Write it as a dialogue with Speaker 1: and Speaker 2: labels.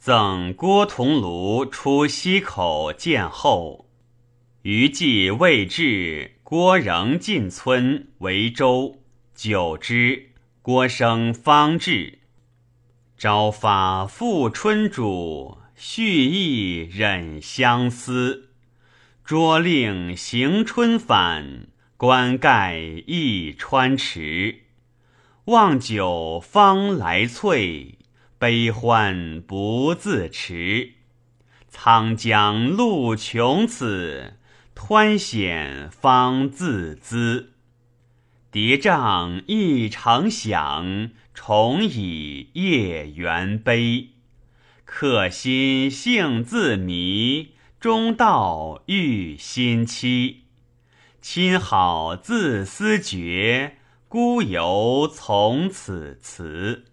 Speaker 1: 赠郭桐庐出西口见后，余既未至，郭仍进村为州。久之，郭生方至。朝发复春主，续意忍相思。拙令行春返，冠盖忆川池。望酒方来翠，悲欢不自持。沧江路穷此，湍险方自资。叠嶂一城响，重以夜猿悲。客心性自迷。中道遇新期，亲好自思绝，孤游从此辞。